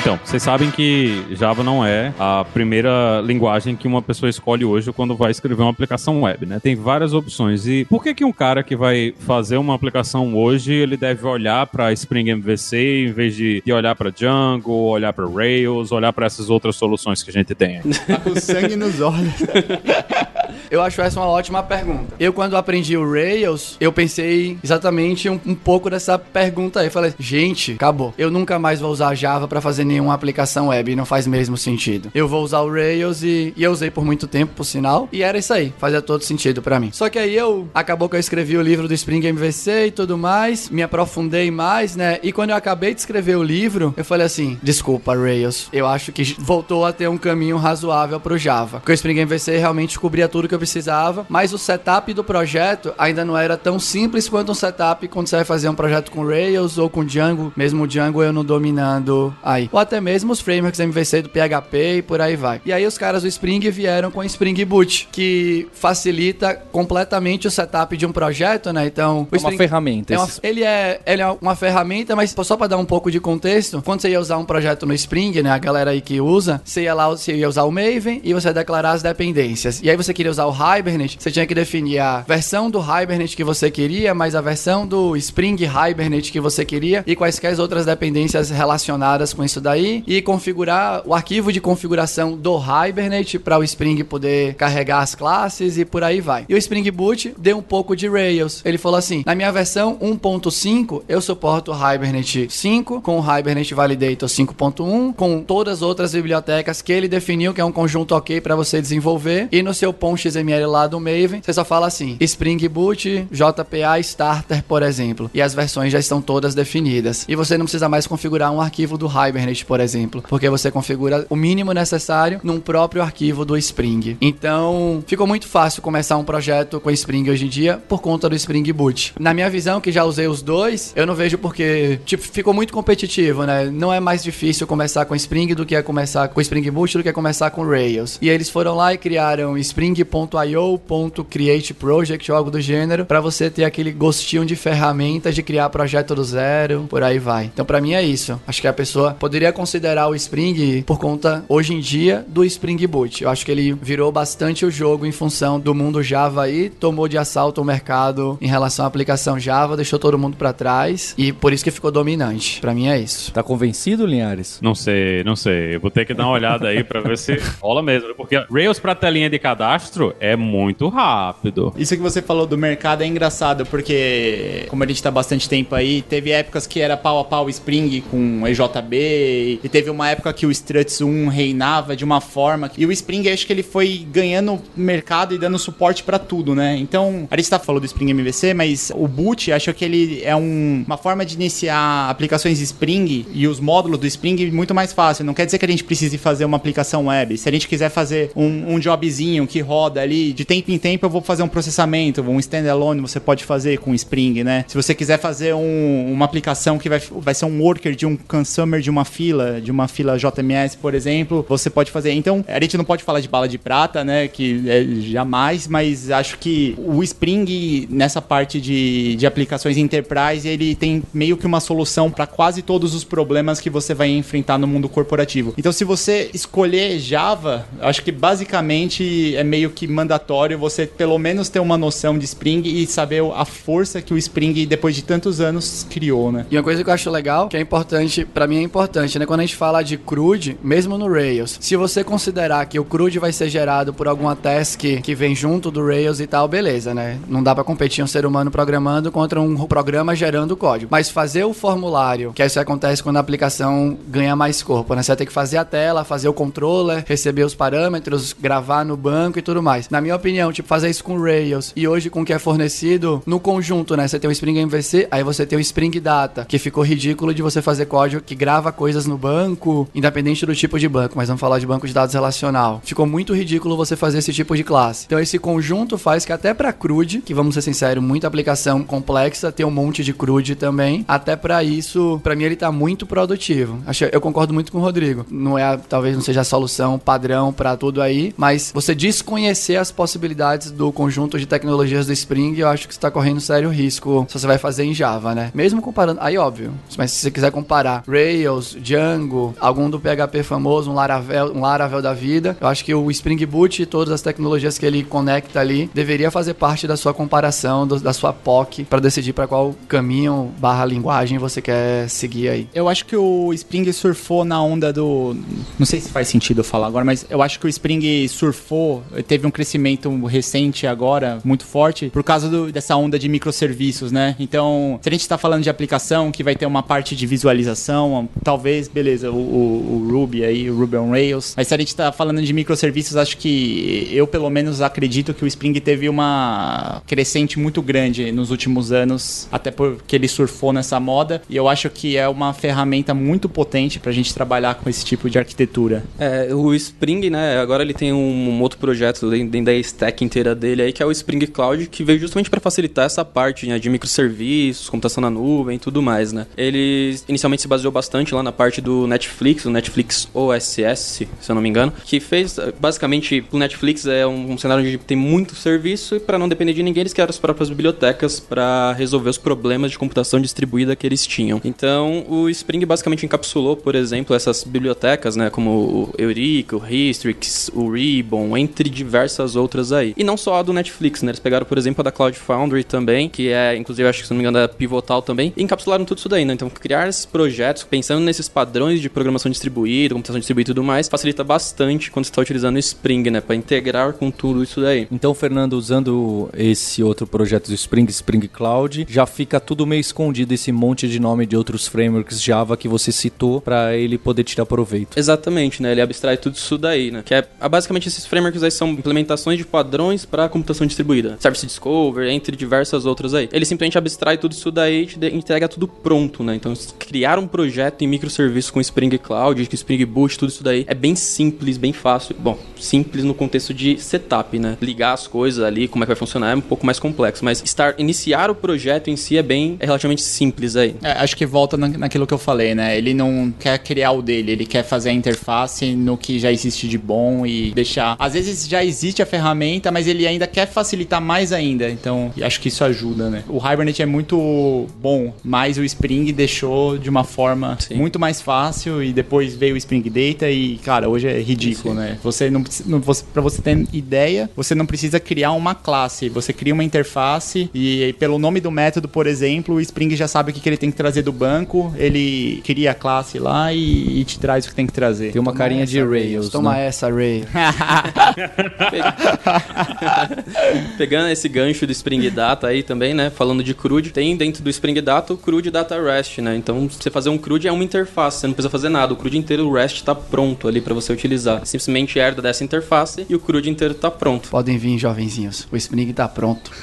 Então, vocês sabem que Java não é a primeira linguagem que uma pessoa escolhe hoje quando vai escrever uma aplicação web, né? Tem várias opções. E por que que um cara que vai fazer uma aplicação hoje, ele deve olhar para Spring MVC em vez de, de olhar para Django, olhar para Rails, olhar para essas outras soluções que a gente tem? aí?
Tá com sangue nos olhos.
Eu acho essa uma ótima pergunta. Eu, quando aprendi o Rails, eu pensei exatamente um, um pouco dessa pergunta aí. Falei, gente, acabou. Eu nunca mais vou usar Java pra fazer nenhuma aplicação web. Não faz mesmo sentido. Eu vou usar o Rails e, e eu usei por muito tempo, por sinal. E era isso aí. Fazia todo sentido pra mim. Só que aí eu, acabou que eu escrevi o livro do Spring MVC e tudo mais. Me aprofundei mais, né? E quando eu acabei de escrever o livro, eu falei assim, desculpa, Rails. Eu acho que voltou a ter um caminho razoável pro Java. Porque o Spring MVC realmente cobria tudo que eu precisava, mas o setup do projeto ainda não era tão simples quanto um setup quando você vai fazer um projeto com Rails ou com Django, mesmo o Django eu não dominando aí. Ou até mesmo os frameworks MVC do PHP e por aí vai. E aí os caras do Spring vieram com o Spring Boot, que facilita completamente o setup de um projeto, né? Então,
É uma ferramenta.
é uma- ele, é, ele é uma ferramenta, mas só pra dar um pouco de contexto, quando você ia usar um projeto no Spring, né, a galera aí que usa, você ia lá, você ia usar o Maven e você ia declarar as dependências. E aí você queria usar o Hibernate, você tinha que definir a versão do Hibernate que você queria, mais a versão do Spring Hibernate que você queria e quaisquer outras dependências relacionadas com isso daí e configurar o arquivo de configuração do Hibernate para o Spring poder carregar as classes e por aí vai. E o Spring Boot deu um pouco de Rails. Ele falou assim: na minha versão 1.5, eu suporto o Hibernate 5 com o Hibernate Validator 5.1, com todas as outras bibliotecas que ele definiu que é um conjunto ok para você desenvolver. E no seu POM XML lá do Maven, você só fala assim: Spring Boot, JPA Starter, por exemplo. E as versões já estão todas definidas. E você não precisa mais configurar um arquivo do Hibernate, por exemplo, porque você configura o mínimo necessário num próprio arquivo do Spring. Então, ficou muito fácil começar um projeto com Spring hoje em dia por conta do Spring Boot. Na minha visão, que já usei os dois, eu não vejo porque, tipo, ficou muito competitivo, né? Não é mais difícil começar com Spring do que é começar com Spring Boot do que é começar com Rails. E eles foram lá e criaram spring.io.create project ou algo do gênero para você ter aquele gostinho de ferramentas de criar projeto do zero, por aí vai. Então, pra mim é isso. Acho que a pessoa poderia considerar o Spring por conta hoje em dia do Spring Boot. Eu acho que ele virou bastante o jogo em função do mundo Java aí, tomou de assalto o mercado em relação à aplicação Java, deixou todo mundo pra trás e por isso que ficou dominante. Pra mim é isso.
Tá convencido, Linhares?
Não sei, não sei. Eu vou ter que dar uma olhada aí pra ver se rola mesmo. Porque Rails pra telinha de cadastro é muito rápido.
Isso que você falou do mercado é engraçado, porque como a gente tá bastante tempo aí, teve épocas que era pau a pau Spring com EJB, e teve uma época que o Struts 1 reinava de uma forma, e o Spring acho que ele foi ganhando mercado e dando suporte pra tudo, né? Então, a gente tá falando do Spring MVC, mas o boot, acho que ele é um- uma forma de iniciar aplicações Spring e os módulos do Spring muito mais fácil. Não quer dizer que a gente precise fazer uma aplicação web. Se a gente quiser fazer um, um jobzinho que roda ali, de tempo em tempo eu vou fazer um processamento, um standalone você pode fazer com Spring, né? Se você quiser fazer um- uma aplicação que vai, vai ser um worker de um consumer de uma fila, de uma fila JMS, por exemplo, você pode fazer. Então, a gente não pode falar de bala de prata, né? Que é jamais, mas acho que o Spring, nessa parte de, de aplicações enterprise, ele tem meio que uma solução para quase todos os problemas que você vai enfrentar no mundo corporativo. Então, se você escolher Java, acho que basicamente é meio que mandatório você pelo menos ter uma noção de Spring e saber a força que o Spring, depois de tantos anos, criou, né?
E uma coisa que eu acho legal, que é importante, pra mim é importante, né? Quando a gente fala de CRUD, mesmo no Rails, se você considerar que o CRUD vai ser gerado por alguma task que vem junto do Rails e tal, beleza, né? Não dá pra competir um ser humano programando contra um programa gerando código. Mas fazer o formulário, que isso acontece quando a aplicação ganha mais corpo, né? Você vai ter que fazer a tela, fazer o controller, receber os parâmetros, gravar no banco e tudo mais. Na minha opinião, tipo, fazer isso com Rails e hoje com o que é fornecido no conjunto, né? Você tem o Spring MVC, aí você tem o Spring Data, que ficou ridículo de você fazer código que grava coisas no banco, independente do tipo de banco, mas vamos falar de banco de dados relacional. Ficou muito ridículo você fazer esse tipo de classe. Então esse conjunto faz que até pra CRUD, que vamos ser sinceros, muita aplicação complexa, tem um monte de CRUD também, até pra isso, pra mim ele tá muito produtivo. Eu concordo muito com o Rodrigo. Não é, talvez não seja a solução padrão pra tudo aí, mas você desconhecer as possibilidades do conjunto de tecnologias do Spring, eu acho que você tá correndo sério risco se você vai fazer em Java, né? Mesmo comparando, aí óbvio, mas se você quiser comparar Rails, Django, algum do PHP famoso, um Laravel, um Laravel da vida, eu acho que o Spring Boot e todas as tecnologias que ele conecta ali deveria fazer parte da sua comparação, do- da sua POC, pra decidir pra qual caminho barra linguagem você quer seguir aí.
Eu acho que o Spring surfou na onda do. Não sei se faz sentido eu falar agora, mas eu acho que o Spring surfou, teve um crescimento recente agora, muito forte, por causa do- dessa onda de microserviços, né? Então, se a gente tá falando de aplicação que vai ter uma parte de visualização, talvez, beleza, o, o- o Ruby aí, o Ruby on Rails. Mas se a gente tá falando de microserviços, acho que eu, pelo menos, acredito que o Spring teve uma crescente muito grande nos últimos anos, até porque ele surfou nessa moda. E eu acho que é uma ferramenta muito potente pra gente trabalhar com esse tipo de arquitetura.
É, o Spring, né, agora ele tem um, um outro projeto dentro da stack inteira dele aí, que é o Spring Cloud, que veio justamente para facilitar essa parte né, de microserviços, computação na nuvem e tudo mais, né. Ele inicialmente se baseou bastante lá na parte do Netflix, o Netflix OSS, se eu não me engano, que fez, basicamente, o Netflix é um, um cenário onde tem muito serviço e para não depender de ninguém, eles criaram as próprias bibliotecas para resolver os problemas de computação distribuída que eles tinham. Então, o Spring basicamente encapsulou, por exemplo, essas bibliotecas, né, como o Eureka, o Histrix, o Ribbon, entre diversas outras aí. E não só a do Netflix, né? Eles pegaram, por exemplo, a da Cloud Foundry também, que é, inclusive, acho que se não me engano, é pivotal também, e encapsularam tudo isso daí, né? Então, criar esses projetos, pensando nesses padrões de programação distribuída, computação distribuída e tudo mais, facilita bastante quando você está utilizando o Spring, né? Para integrar com tudo isso daí.
Então, Fernando, usando esse outro projeto do Spring, Spring Cloud, já fica tudo meio escondido esse monte de nome de outros frameworks Java que você citou para ele poder tirar proveito.
Exatamente, né? Ele abstrai tudo isso daí, né? Que é basicamente esses frameworks aí são implementações de padrões para computação distribuída, Service Discover, entre diversas outras aí. Ele simplesmente abstrai tudo isso daí e entrega tudo pronto, né? Então, criar um projeto em microserviços com Spring Cloud, com Spring Boot, tudo isso daí é bem simples, bem fácil. Bom, simples no contexto de setup, né? Ligar as coisas ali, como é que vai funcionar é um pouco mais complexo, mas estar iniciar o projeto em si é bem é relativamente simples aí.
É, acho que volta na- naquilo que eu falei, né? Ele não quer criar o dele, ele quer fazer a interface no que já existe de bom e deixar. Às vezes já existe a ferramenta, mas ele ainda quer facilitar mais ainda. Então, e acho que isso ajuda, né? O Hibernate é muito bom, mas o Spring deixou de uma forma
Sim.
muito mais fácil e depois veio o Spring Data e, cara, hoje é ridículo, né? Você não não- você, pra você ter ideia, você não precisa criar uma classe, você cria uma interface e pelo nome do método, por exemplo, o Spring já sabe o que, que ele tem que trazer do banco, ele cria a classe lá e, e te traz o que tem que trazer.
Tem uma carinha de Rails,
Toma
né?
essa, Ray.
Pegando esse gancho do Spring Data aí também, né? Falando de CRUD, tem dentro do Spring Data o CRUD Data REST, né? Então, você fazer um CRUD é uma interface, você não precisa fazer nada. O CRUD inteiro, o REST tá pronto ali para você utilizar. Simplesmente herda dessa interface e o CRUD inteiro tá pronto.
Podem vir, jovenzinhos. O Spring tá pronto.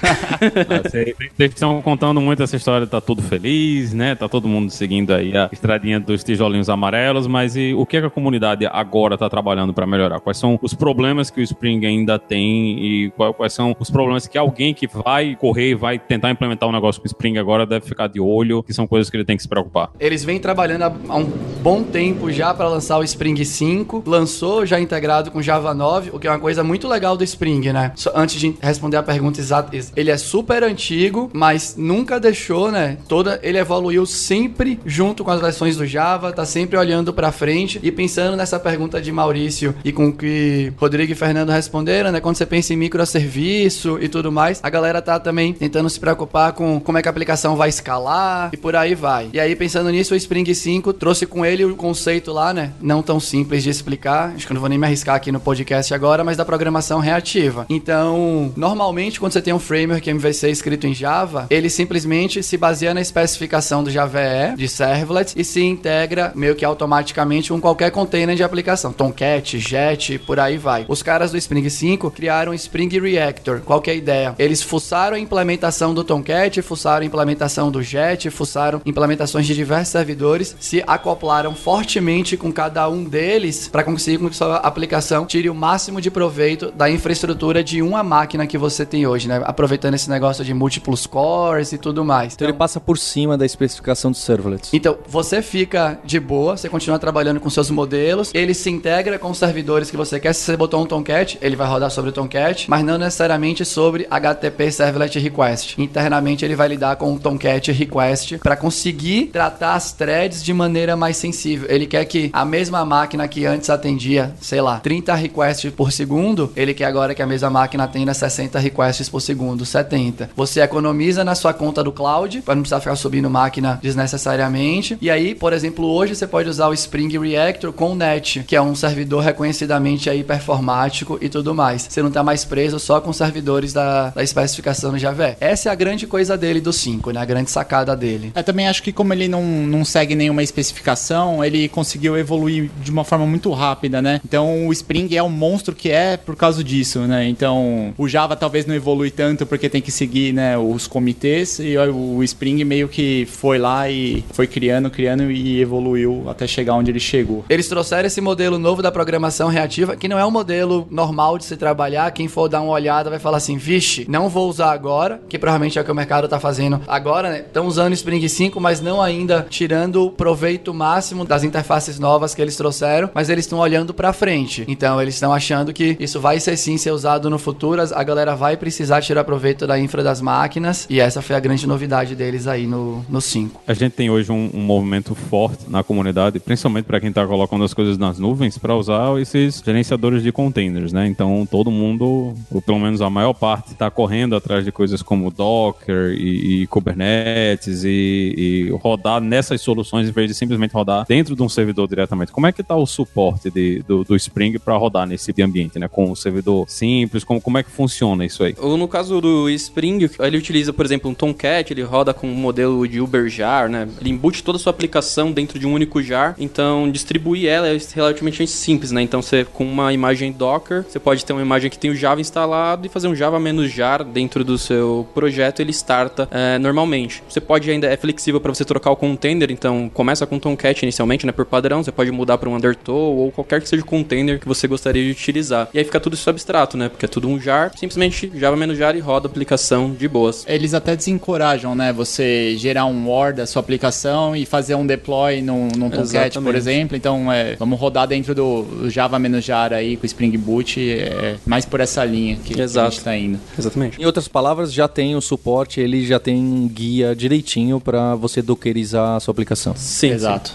Vocês vocês estão contando muito essa história, tá tudo feliz, né? Tá todo mundo seguindo aí a estradinha dos tijolinhos amarelos, mas e o que, é que a comunidade agora tá trabalhando para melhorar? Quais são os problemas que o Spring ainda tem e quais são os problemas que alguém que vai correr e vai tentar implementar um negócio com Spring agora deve ficar de olho, que são coisas que ele tem que se preocupar?
Eles vêm trabalhando há um bom tempo já para lançar o Spring 5. Lançou já integrado com Java 9, o que é uma coisa muito legal do Spring, né? Só antes de responder a pergunta exata, ex- ele é super antigo, mas nunca deixou, né? Toda ele evoluiu sempre junto com as versões do Java, tá sempre olhando para frente e pensando nessa pergunta de Maurício e com o que Rodrigo e Fernando responderam, né? Quando você pensa em microserviço e tudo mais, a galera tá também tentando se preocupar com como é que a aplicação vai escalar e por aí vai. E aí, pensando nisso, o Spring 5 trouxe com ele o conceito lá, né? Não tão simples de explicar, acho que eu não vou nem me arriscar aqui no podcast agora, mas da programação reativa. Então, normalmente, quando você tem um framework MVC escrito em Java, ele simplesmente se baseia na especificação do Java EE, de servlets, e se integra meio que automaticamente com qualquer container de aplicação. Tomcat, Jet, por aí vai. Os caras do Spring 5 criaram o Spring Reactor. Qual que é a ideia? Eles fuçaram a implementação do Tomcat, fuçaram a implementação do Jet, fuçaram implementações de diversos servidores, se acoplaram fortemente com cada um deles para conseguir que sua aplicação tire o máximo de proveito da infraestrutura de uma máquina que você tem hoje, né? Aproveitando esse negócio de múltiplos cores e tudo mais.
Então ele passa por cima da especificação dos servlets.
Então, você fica de boa, você continua trabalhando com seus modelos, ele se integra com os servidores que você quer. Se você botou um Tomcat, ele vai rodar sobre o Tomcat, mas não necessariamente sobre HTTP Servlet Request. Internamente, ele vai lidar com o Tomcat Request para conseguir tratar as threads de maneira mais sensível. Ele quer que a mesma máquina que antes atendia, sei lá, 30 requests por segundo, ele quer agora que a mesma máquina atenda 60 requests por segundo, 70. Você economiza na sua conta do cloud, para não precisar ficar subindo máquina desnecessariamente. E aí, por exemplo, hoje você pode usar o Spring Reactor com o Net, que é um servidor reconhecidamente aí performático e tudo mais. Você não tá mais preso só com servidores da, da especificação do Java. Essa é a grande coisa dele do 5, né? A grande sacada dele.
Eu também acho que como ele não, não segue nenhuma especificação, ele conseguiu evoluir de uma forma muito rápida, né? Então o Spring é o monstro que é por causa disso, né? Então o Java talvez não evolui tanto porque tem que seguir, né, os comitês e o Spring meio que foi lá e foi criando, criando e evoluiu até chegar onde ele chegou.
Eles trouxeram esse modelo novo da programação reativa, que não é um modelo normal de se trabalhar. Quem for dar uma olhada vai falar assim: vixe, não vou usar agora, que provavelmente é o que o mercado tá fazendo agora, né? Estão usando Spring 5, mas não ainda tirando o proveito máximo das interfaces novas que eles trouxeram, mas eles estão olhando pra frente. Então eles estão achando que isso vai ser sim ser usado no futuro, a galera vai precisar tirar proveito da infra das máquinas, e essa foi a grande novidade deles aí no, no 5.
A gente tem hoje um, um movimento forte na comunidade, principalmente para quem está colocando as coisas nas nuvens, para usar esses gerenciadores de containers, né? Então todo mundo, ou pelo menos a maior parte, está correndo atrás de coisas como Docker e, e Kubernetes e, e rodar nessas soluções em vez de simplesmente rodar dentro de um servidor diretamente. Como é que está o suporte de- do, do Spring para rodar nesse tipo ambiente, né? Com um servidor simples, como, como é que funciona isso aí?
Ou no caso do Spring, ele utiliza, por exemplo, um Tomcat, ele roda com um modelo de Uber Jar, né? Ele embute toda a sua aplicação dentro de um único jar, então distribuir ela é relativamente simples, né? Então você com uma imagem Docker, você pode ter uma imagem que tem o Java instalado e fazer um Java menos jar dentro do seu projeto, ele starta é, normalmente. Você pode ainda é flexível para você trocar o container, então começa com Tomcat inicialmente, né? Por padrão, você pode mudar para um Undertow ou qualquer que seja o container que você gostaria de utilizar. E aí fica tudo isso abstrato, né? Porque é tudo um jar, simplesmente Java menos jar e roda a aplicação de boas.
Eles até desencorajam, né? Você gerar um war da sua aplicação e fazer um deploy num, num Tomcat,
Exatamente.
por exemplo. Então, é, vamos rodar dentro do Java-jar aí com o Spring Boot. É mais por essa linha que, que a gente tá indo.
Exatamente.
Em outras palavras, já tem o suporte, ele já tem um guia direitinho para você dockerizar a sua aplicação.
Sim,
Exato.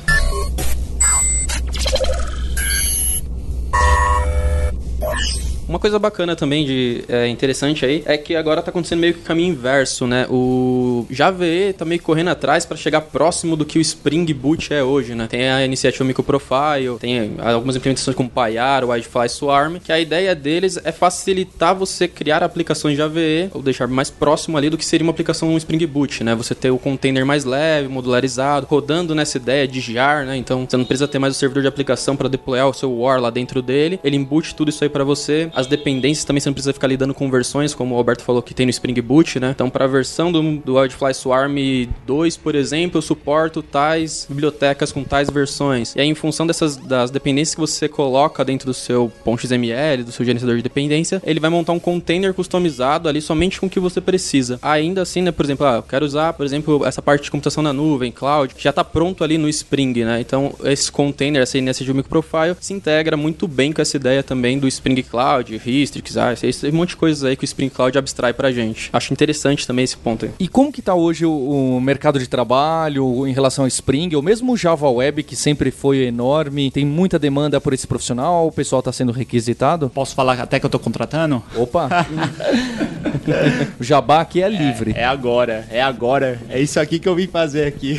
Uma coisa bacana também de é, interessante aí é que agora tá acontecendo meio que o caminho inverso, né? O JVE tá meio que correndo atrás para chegar próximo do que o Spring Boot é hoje, né? Tem a iniciativa Microprofile, tem algumas implementações como Payar, Wi-Fi Swarm, que a ideia deles é facilitar você criar aplicações JVE ou deixar mais próximo ali do que seria uma aplicação Spring Boot, né? Você ter o container mais leve, modularizado, rodando nessa ideia de jar, né? Então você não precisa ter mais o servidor de aplicação para deployar o seu war lá dentro dele. Ele embute tudo isso aí para você. Dependências também você não precisa ficar lidando com versões, como o Roberto falou que tem no Spring Boot, né? Então para a versão do, do Wildfly Swarm 2, por exemplo, eu suporto tais bibliotecas com tais versões. E aí em função dessas das dependências que você coloca dentro do seu .xml, do seu gerenciador de dependência, ele vai montar um container customizado ali somente com o que você precisa. Ainda assim, né, por exemplo, ah, eu quero usar, por exemplo, essa parte de computação na nuvem, cloud, já está pronto ali no Spring, né? Então, esse container, essa INSG Microprofile, se integra muito bem com essa ideia também do Spring Cloud, Histrix, ah, esse, um monte de coisas aí que o Spring Cloud abstrai pra gente. Acho interessante também esse ponto aí.
E como que tá hoje o, o mercado de trabalho em relação ao Spring, ou mesmo o Java Web, que sempre foi enorme, tem muita demanda por esse profissional, o pessoal está sendo requisitado?
Posso falar até que eu tô contratando?
Opa! o jabá aqui é livre.
É, é, agora, é agora. É isso aqui que eu vim fazer aqui.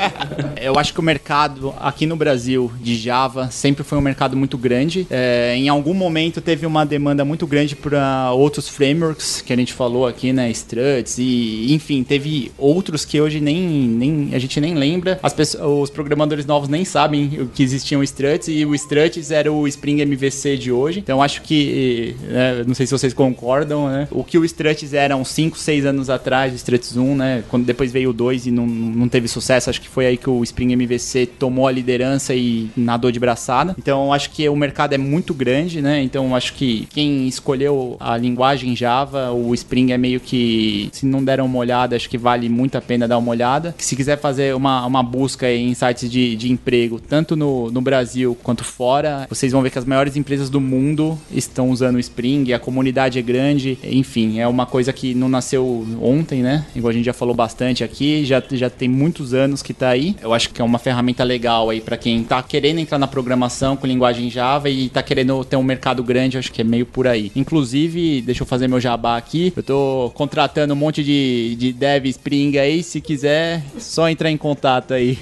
eu acho que o mercado aqui no Brasil de Java sempre foi um mercado muito grande. É, em algum momento teve uma demanda muito grande para outros frameworks que a gente falou aqui, né? Struts e enfim, teve outros que hoje nem, nem a gente nem lembra. As pessoas, os programadores novos nem sabem que existiam Struts e o Struts era o Spring MVC de hoje. Então acho que, né, não sei se vocês concordam, né? O que o Struts era uns 5, 6 anos atrás, o Struts 1, né? Quando depois veio o 2 e não, não teve sucesso, acho que foi aí que o Spring MVC tomou a liderança e nadou de braçada. Então acho que o mercado é muito grande, né? Então acho que quem escolheu a linguagem Java, o Spring é meio que, se não deram uma olhada, acho que vale muito a pena dar uma olhada. Se quiser fazer uma, uma busca em sites de, de emprego, tanto no, no Brasil quanto fora, vocês vão ver que as maiores empresas do mundo estão usando o Spring, a comunidade é grande, enfim, é uma coisa que não nasceu ontem, né? Igual a gente já falou bastante aqui, já, já tem muitos anos que tá aí. Eu acho que é uma ferramenta legal aí para quem tá querendo entrar na programação com linguagem Java e tá querendo ter um mercado grande, acho que é meio por aí. Inclusive, deixa eu fazer meu jabá aqui, eu tô contratando um monte de, de dev Spring aí, se quiser, só entrar em contato aí.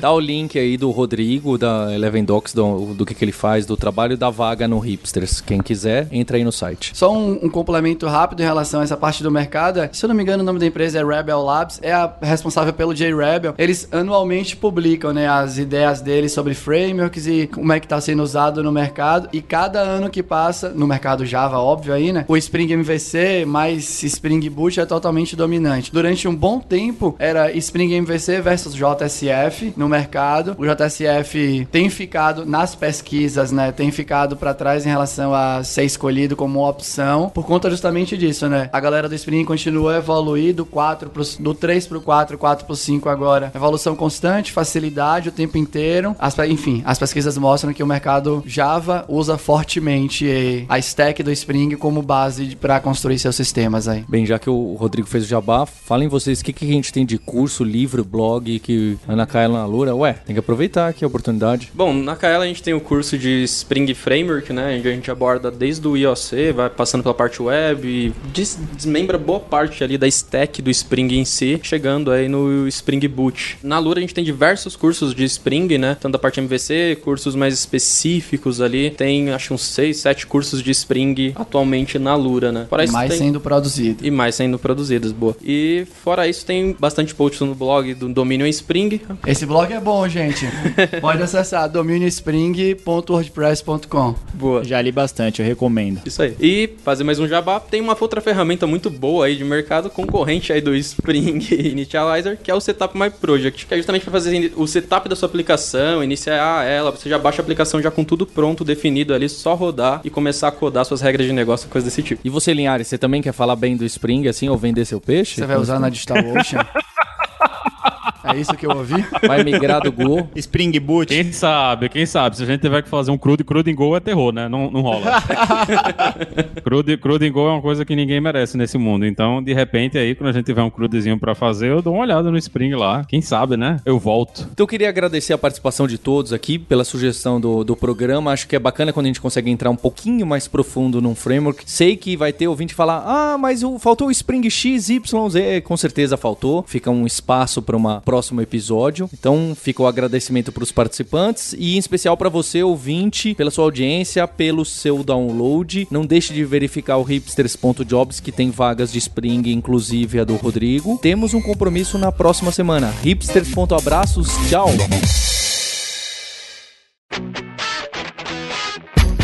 Dá o link aí do Rodrigo, da Eleven Docs, do, do que, que ele faz, do trabalho da vaga no Hipsters. Quem quiser, entra aí no site.
Só um, um, complemento rápido em relação a essa parte do mercado. É, se eu não me engano, o nome da empresa é Rebel Labs, é a responsável pelo JRebel. Eles anualmente publicam né, as ideias deles sobre frameworks e como é que está sendo usado no mercado. E cada ano que passa, no mercado Java, óbvio aí, né? O Spring MVC mais Spring Boot é totalmente dominante. Durante um bom tempo, era Spring MVC versus JSF no mercado. O JSF tem ficado nas pesquisas, né? Tem ficado para trás em relação a ser escolhido como opção por conta justamente disso, né? A galera do Spring continua a evoluir do 4 pro, do 3 pro 4, 4 pro 5 agora. Evolução constante, facilidade o tempo inteiro. As, enfim, as pesquisas mostram que o mercado Java usa fortemente a stack do Spring como base para construir seus sistemas aí.
Bem, já que o Rodrigo fez o jabá, falem vocês o que, que a gente tem de curso, livro, blog que Ana Kaela Lura. Ué, tem que aproveitar aqui a oportunidade.
Bom, na Kaela a gente tem o curso de Spring Framework, né? Onde a gente aborda desde o IOC, vai passando pela parte web e desmembra boa parte ali da stack do Spring em si, chegando aí no Spring Boot. Na Lura a gente tem diversos cursos de Spring, né? Tanto da parte MVC, cursos mais específicos ali. Tem acho uns 6, 7 cursos de Spring atualmente na Lura, né?
Fora e mais tem... sendo produzido.
E mais sendo produzidos, boa. E fora isso tem bastante posts no blog do Domínio Spring.
Esse blog é bom, gente. Pode acessar dominiospring.wordpress.com.
Boa. Já li bastante, eu recomendo.
Isso aí. E fazer mais um jabá, tem uma outra ferramenta muito boa aí de mercado, concorrente aí do Spring Initializer, que é o Setup My Project, que é justamente para fazer o setup da sua aplicação, iniciar ela, você já baixa a aplicação já com tudo pronto, definido ali, só rodar e começar a codar suas regras de negócio, coisa desse tipo.
E você, Linhares, você também quer falar bem do Spring, assim, ou vender seu peixe?
Você vai usar na DigitalOcean? É isso que eu ouvi?
Vai migrar do Go.
Spring Boot.
Quem sabe, quem sabe? Se a gente tiver que fazer um crudo, crudo em gol é terror, né? Não, não rola. crudo, crudo em gol é uma coisa que ninguém merece nesse mundo. Então, de repente, aí, quando a gente tiver um crudezinho pra fazer, eu dou uma olhada no Spring lá. Quem sabe, né? Eu volto.
Então eu queria agradecer a participação de todos aqui pela sugestão do, do programa. Acho que é bacana quando a gente consegue entrar um pouquinho mais profundo num framework. Sei que vai ter ouvinte falar: ah, mas o, faltou o Spring X, Y, Z. Com certeza faltou. Fica um espaço para um próximo episódio. Então fica o agradecimento para os participantes e em especial para você, ouvinte, pela sua audiência, pelo seu download. Não deixe de verificar o hipsters.jobs que tem vagas de Spring, inclusive a do Rodrigo. Temos um compromisso na próxima semana. Hipsters.abraços, tchau!